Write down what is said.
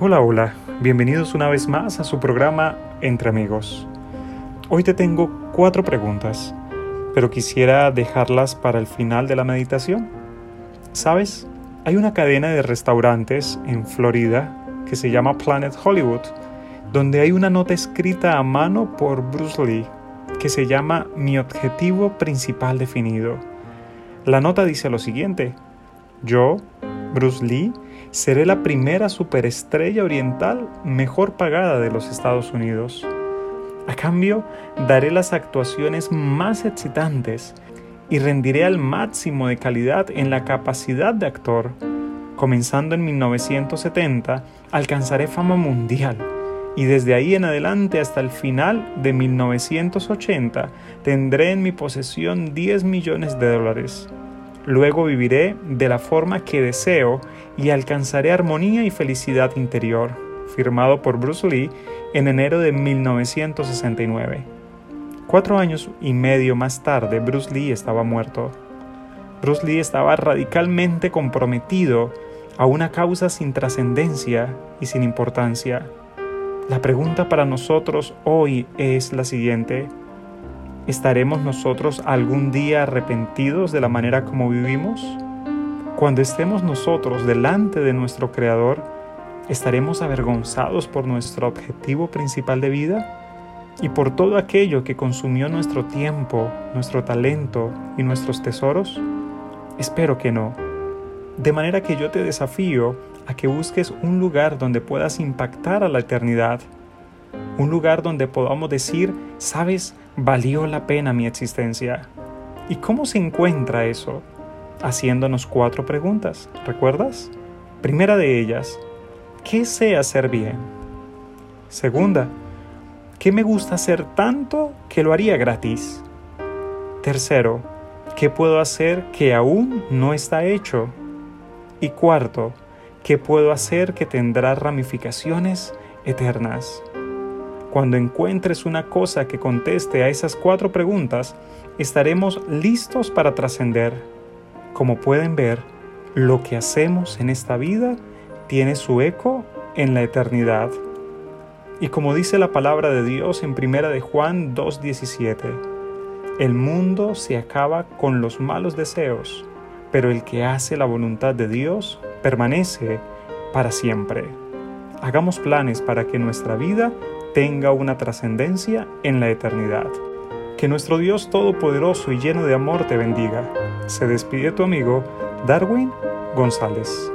Hola, hola, bienvenidos una vez más a su programa Entre Amigos. Hoy te tengo cuatro preguntas, pero quisiera dejarlas para el final de la meditación. ¿Sabes? Hay una cadena de restaurantes en Florida que se llama Planet Hollywood, donde hay una nota escrita a mano por Bruce Lee que se llama Mi objetivo principal definido. La nota dice lo siguiente, yo, Bruce Lee, seré la primera superestrella oriental mejor pagada de los Estados Unidos. A cambio, daré las actuaciones más excitantes y rendiré al máximo de calidad en la capacidad de actor. Comenzando en 1970, alcanzaré fama mundial y desde ahí en adelante hasta el final de 1980 tendré en mi posesión 10 millones de dólares. Luego viviré de la forma que deseo y alcanzaré armonía y felicidad interior. Firmado por Bruce Lee en enero de 1969. Cuatro años y medio más tarde, Bruce Lee estaba muerto. Bruce Lee estaba radicalmente comprometido a una causa sin trascendencia y sin importancia. La pregunta para nosotros hoy es la siguiente. ¿Estaremos nosotros algún día arrepentidos de la manera como vivimos? Cuando estemos nosotros delante de nuestro Creador, ¿estaremos avergonzados por nuestro objetivo principal de vida? ¿Y por todo aquello que consumió nuestro tiempo, nuestro talento y nuestros tesoros? Espero que no. De manera que yo te desafío a que busques un lugar donde puedas impactar a la eternidad un lugar donde podamos decir, sabes, valió la pena mi existencia. ¿Y cómo se encuentra eso? Haciéndonos cuatro preguntas, ¿recuerdas? Primera de ellas, ¿qué sé hacer bien? Segunda, ¿qué me gusta hacer tanto que lo haría gratis? Tercero, ¿qué puedo hacer que aún no está hecho? Y cuarto, ¿qué puedo hacer que tendrá ramificaciones eternas? Cuando encuentres una cosa que conteste a esas cuatro preguntas, estaremos listos para trascender. Como pueden ver, lo que hacemos en esta vida tiene su eco en la eternidad. Y como dice la palabra de Dios en primera de Juan 2:17, el mundo se acaba con los malos deseos, pero el que hace la voluntad de Dios permanece para siempre. Hagamos planes para que nuestra vida tenga una trascendencia en la eternidad. Que nuestro Dios Todopoderoso y lleno de amor te bendiga. Se despide tu amigo Darwin González.